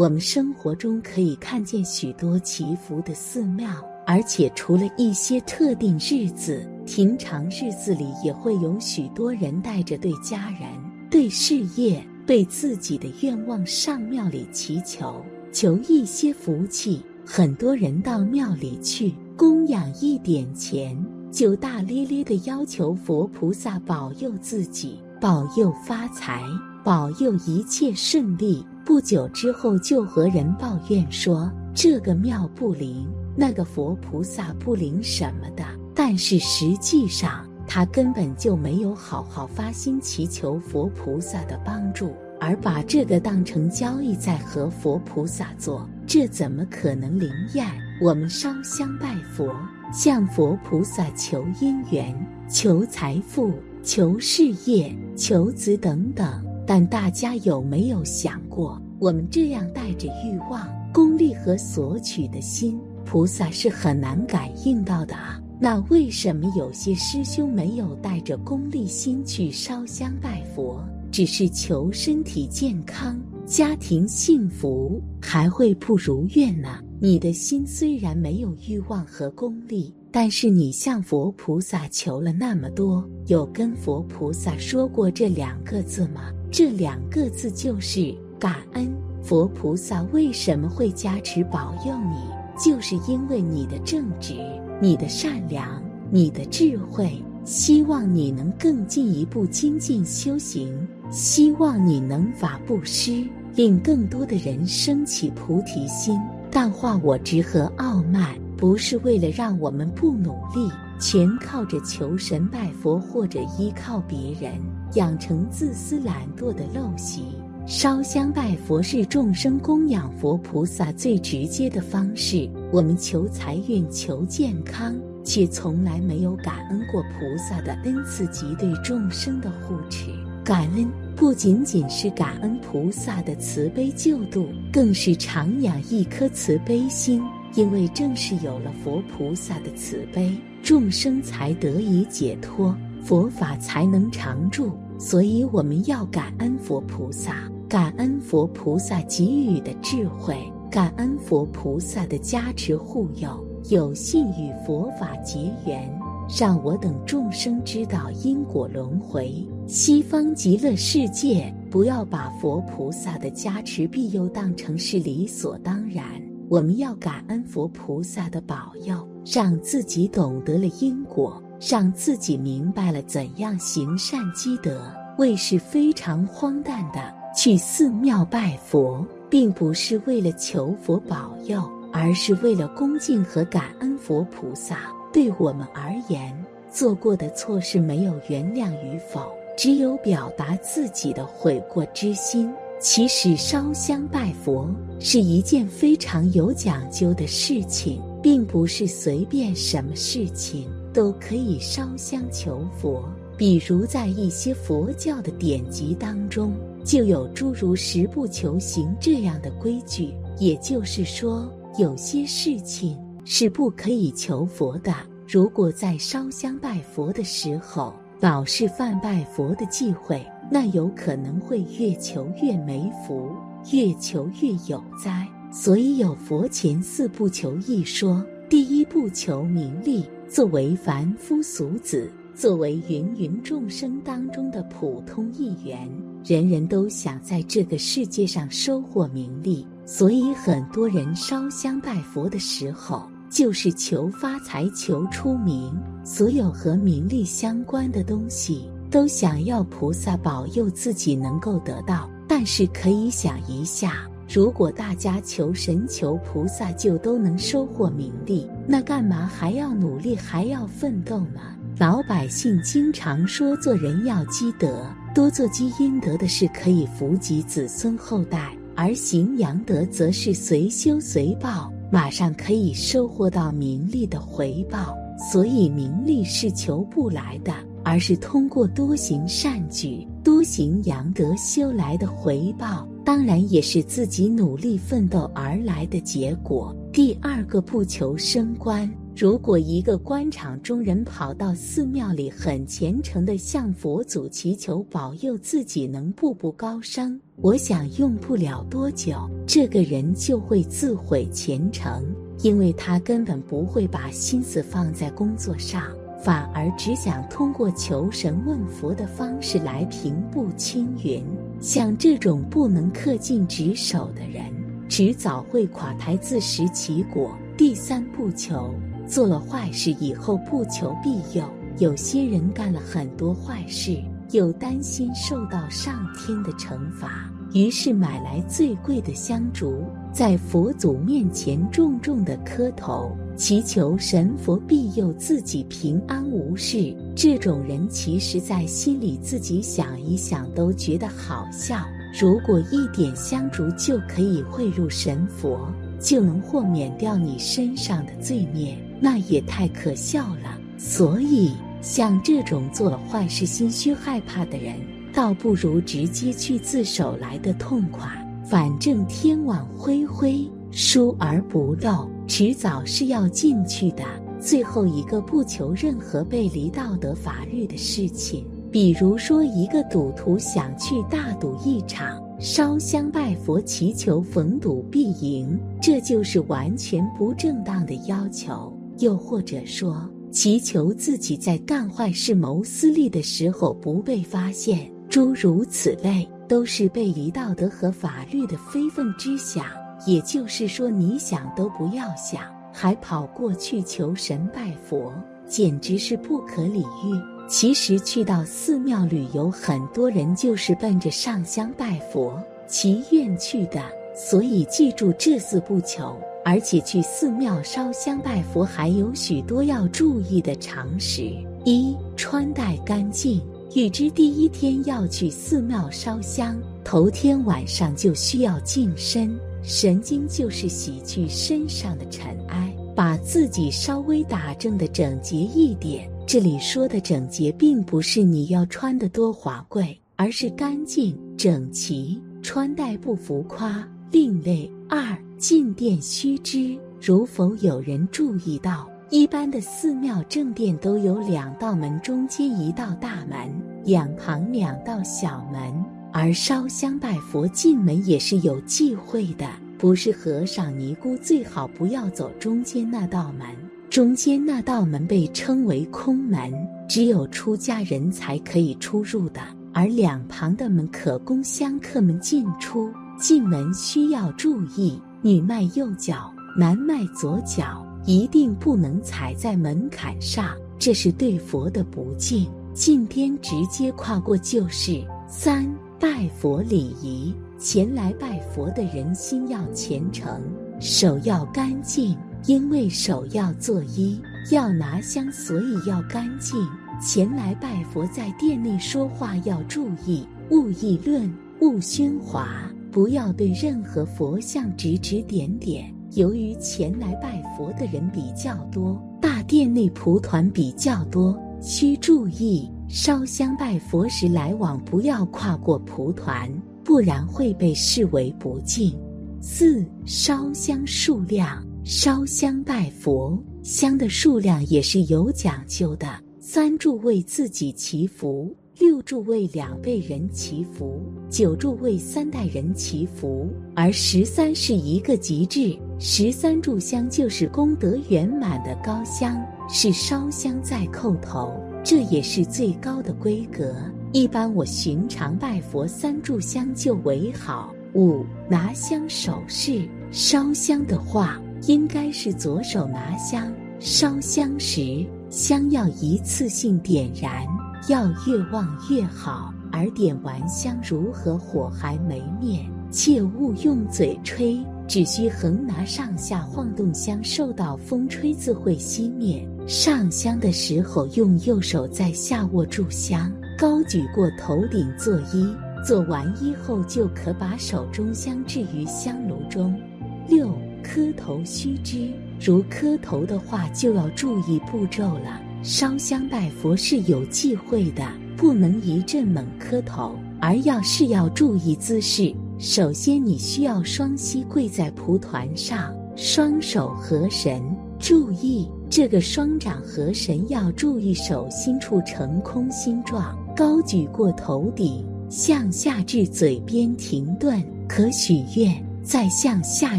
我们生活中可以看见许多祈福的寺庙，而且除了一些特定日子，平常日子里也会有许多人带着对家人、对事业、对自己的愿望上庙里祈求，求一些福气。很多人到庙里去供养一点钱，就大咧咧的要求佛菩萨保佑自己，保佑发财，保佑一切顺利。不久之后，就和人抱怨说这个庙不灵，那个佛菩萨不灵什么的。但是实际上，他根本就没有好好发心祈求佛菩萨的帮助。而把这个当成交易在和佛菩萨做，这怎么可能灵验？我们烧香拜佛，向佛菩萨求姻缘、求财富、求事业、求子等等。但大家有没有想过，我们这样带着欲望、功利和索取的心，菩萨是很难感应到的啊？那为什么有些师兄没有带着功利心去烧香拜佛？只是求身体健康、家庭幸福，还会不如愿呢。你的心虽然没有欲望和功利，但是你向佛菩萨求了那么多，有跟佛菩萨说过这两个字吗？这两个字就是感恩。佛菩萨为什么会加持保佑你？就是因为你的正直、你的善良、你的智慧，希望你能更进一步精进修行。希望你能法布施，令更多的人升起菩提心，淡化我执和傲慢，不是为了让我们不努力，全靠着求神拜佛或者依靠别人，养成自私懒惰的陋习。烧香拜佛是众生供养佛菩萨最直接的方式。我们求财运、求健康，却从来没有感恩过菩萨的恩赐及对众生的护持。感恩不仅仅是感恩菩萨的慈悲救度，更是常养一颗慈悲心。因为正是有了佛菩萨的慈悲，众生才得以解脱，佛法才能常住。所以我们要感恩佛菩萨，感恩佛菩萨给予的智慧，感恩佛菩萨的加持护佑，有幸与佛法结缘。让我等众生知道因果轮回，西方极乐世界不要把佛菩萨的加持庇佑当成是理所当然。我们要感恩佛菩萨的保佑，让自己懂得了因果，让自己明白了怎样行善积德。为是非常荒诞的去寺庙拜佛，并不是为了求佛保佑，而是为了恭敬和感恩佛菩萨。对我们而言，做过的错事没有原谅与否，只有表达自己的悔过之心。其实烧香拜佛是一件非常有讲究的事情，并不是随便什么事情都可以烧香求佛。比如在一些佛教的典籍当中，就有诸如“十不求行”这样的规矩，也就是说，有些事情。是不可以求佛的。如果在烧香拜佛的时候老是犯拜佛的忌讳，那有可能会越求越没福，越求越有灾。所以有佛前四不求一说。第一不求名利，作为凡夫俗子，作为芸芸众生当中的普通一员，人人都想在这个世界上收获名利，所以很多人烧香拜佛的时候。就是求发财、求出名，所有和名利相关的东西，都想要菩萨保佑自己能够得到。但是可以想一下，如果大家求神、求菩萨就都能收获名利，那干嘛还要努力、还要奋斗呢？老百姓经常说，做人要积德，多做积阴德的事，可以福及子孙后代；而行阳德，则是随修随报。马上可以收获到名利的回报，所以名利是求不来的，而是通过多行善举、多行阳德修来的回报。当然，也是自己努力奋斗而来的结果。第二个不求升官，如果一个官场中人跑到寺庙里，很虔诚地向佛祖祈求保佑自己能步步高升，我想用不了多久，这个人就会自毁前程，因为他根本不会把心思放在工作上，反而只想通过求神问佛的方式来平步青云。像这种不能恪尽职守的人，迟早会垮台，自食其果。第三不求。做了坏事以后不求庇佑，有些人干了很多坏事，又担心受到上天的惩罚，于是买来最贵的香烛，在佛祖面前重重的磕头，祈求神佛庇佑自己平安无事。这种人其实，在心里自己想一想都觉得好笑。如果一点香烛就可以贿赂神佛，就能豁免掉你身上的罪孽。那也太可笑了。所以，像这种做了坏事、心虚害怕的人，倒不如直接去自首来的痛快。反正天网恢恢，疏而不漏，迟早是要进去的。最后一个，不求任何背离道德法律的事情。比如说，一个赌徒想去大赌一场，烧香拜佛，祈求逢赌必赢，这就是完全不正当的要求。又或者说，祈求自己在干坏事、谋私利的时候不被发现，诸如此类，都是背离道德和法律的非分之想。也就是说，你想都不要想，还跑过去求神拜佛，简直是不可理喻。其实去到寺庙旅游，很多人就是奔着上香拜佛、祈愿去的。所以记住这四不求。而且去寺庙烧香拜佛还有许多要注意的常识：一、穿戴干净。预知第一天要去寺庙烧香，头天晚上就需要净身，神经就是洗去身上的尘埃，把自己稍微打正的整洁一点。这里说的整洁，并不是你要穿得多华贵，而是干净整齐，穿戴不浮夸。另类二进殿须知，如否有人注意到，一般的寺庙正殿都有两道门，中间一道大门，两旁两道小门。而烧香拜佛进门也是有忌讳的，不是和尚尼姑最好不要走中间那道门。中间那道门被称为空门，只有出家人才可以出入的，而两旁的门可供香客们进出。进门需要注意，女迈右脚，男迈左脚，一定不能踩在门槛上，这是对佛的不敬。进边直接跨过就是。三拜佛礼仪，前来拜佛的人心要虔诚，手要干净，因为手要作揖，要拿香，所以要干净。前来拜佛，在殿内说话要注意，勿议论，勿喧哗。不要对任何佛像指指点点。由于前来拜佛的人比较多，大殿内蒲团比较多，需注意烧香拜佛时来往不要跨过蒲团，不然会被视为不敬。四烧香数量，烧香拜佛香的数量也是有讲究的。三柱为自己祈福。六柱为两辈人祈福，九柱为三代人祈福，而十三是一个极致。十三炷香就是功德圆满的高香，是烧香再叩头，这也是最高的规格。一般我寻常拜佛三炷香就为好。五拿香手势，烧香的话应该是左手拿香，烧香时香要一次性点燃。要越旺越好，而点完香如何火还没灭，切勿用嘴吹，只需横拿上下晃动香，受到风吹自会熄灭。上香的时候用右手在下握住香，高举过头顶作揖，做完揖后就可把手中香置于香炉中。六磕头须知，如磕头的话就要注意步骤了。烧香拜佛是有忌讳的，不能一阵猛磕头，而要是要注意姿势。首先，你需要双膝跪在蒲团上，双手合神，注意这个双掌合神要注意手心处呈空心状，高举过头顶，向下至嘴边停顿，可许愿；再向下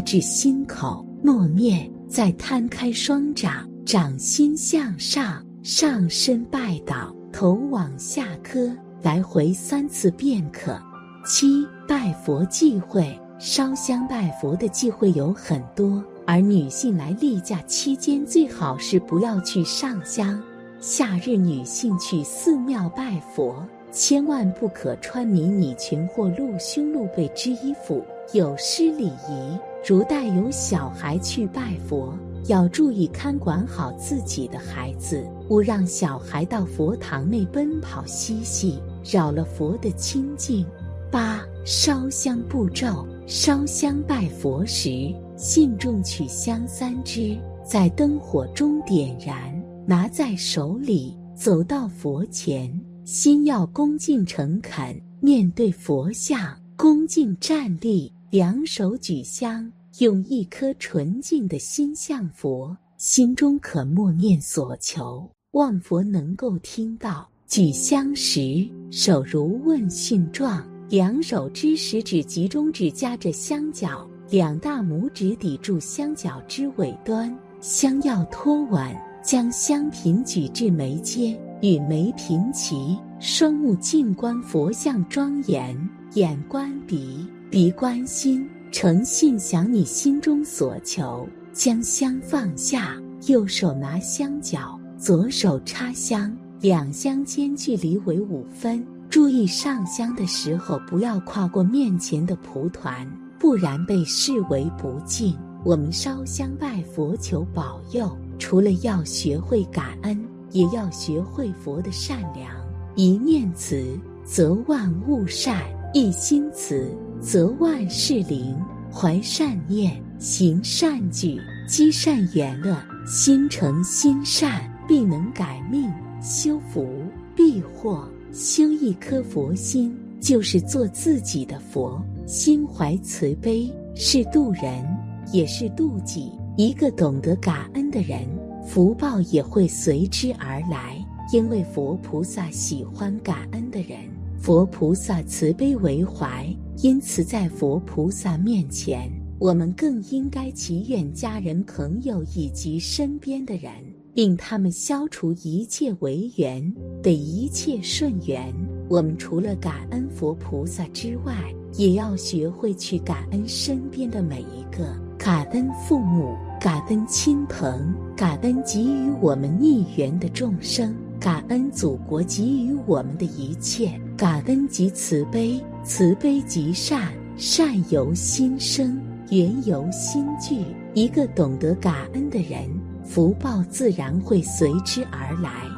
至心口，默念；再摊开双掌，掌心向上，上身拜倒，头往下磕，来回三次便可。七拜佛忌讳，烧香拜佛的忌讳有很多。而女性来例假期间，最好是不要去上香。夏日女性去寺庙拜佛，千万不可穿迷你裙或露胸露背之衣服，有失礼仪。如带有小孩去拜佛，要注意看管好自己的孩子，勿让小孩到佛堂内奔跑嬉戏，扰了佛的清净。八烧香步骤：烧香拜佛时。信众取香三支，在灯火中点燃，拿在手里，走到佛前，心要恭敬诚恳，面对佛像，恭敬站立，两手举香，用一颗纯净的心向佛，心中可默念所求，望佛能够听到。举香时，手如问讯状，两手之食指及中指夹着香角。两大拇指抵住香角之尾端，香要托稳，将香瓶举至眉间，与眉平齐，双目静观佛像庄严，眼观鼻，鼻观心，诚信想你心中所求，将香放下，右手拿香角，左手插香，两香间距离为五分，注意上香的时候不要跨过面前的蒲团。不然被视为不敬。我们烧香拜佛求保佑，除了要学会感恩，也要学会佛的善良。一念慈，则万物善；一心慈，则万事灵。怀善念，行善举，积善缘乐，心诚心善，必能改命、修福、避祸。修一颗佛心，就是做自己的佛。心怀慈悲，是度人，也是度己。一个懂得感恩的人，福报也会随之而来。因为佛菩萨喜欢感恩的人，佛菩萨慈悲为怀，因此在佛菩萨面前，我们更应该祈愿家人、朋友以及身边的人，令他们消除一切违缘，得一切顺缘。我们除了感恩佛菩萨之外，也要学会去感恩身边的每一个，感恩父母，感恩亲朋，感恩给予我们逆缘的众生，感恩祖国给予我们的一切，感恩及慈悲，慈悲即善，善由心生，缘由心聚。一个懂得感恩的人，福报自然会随之而来。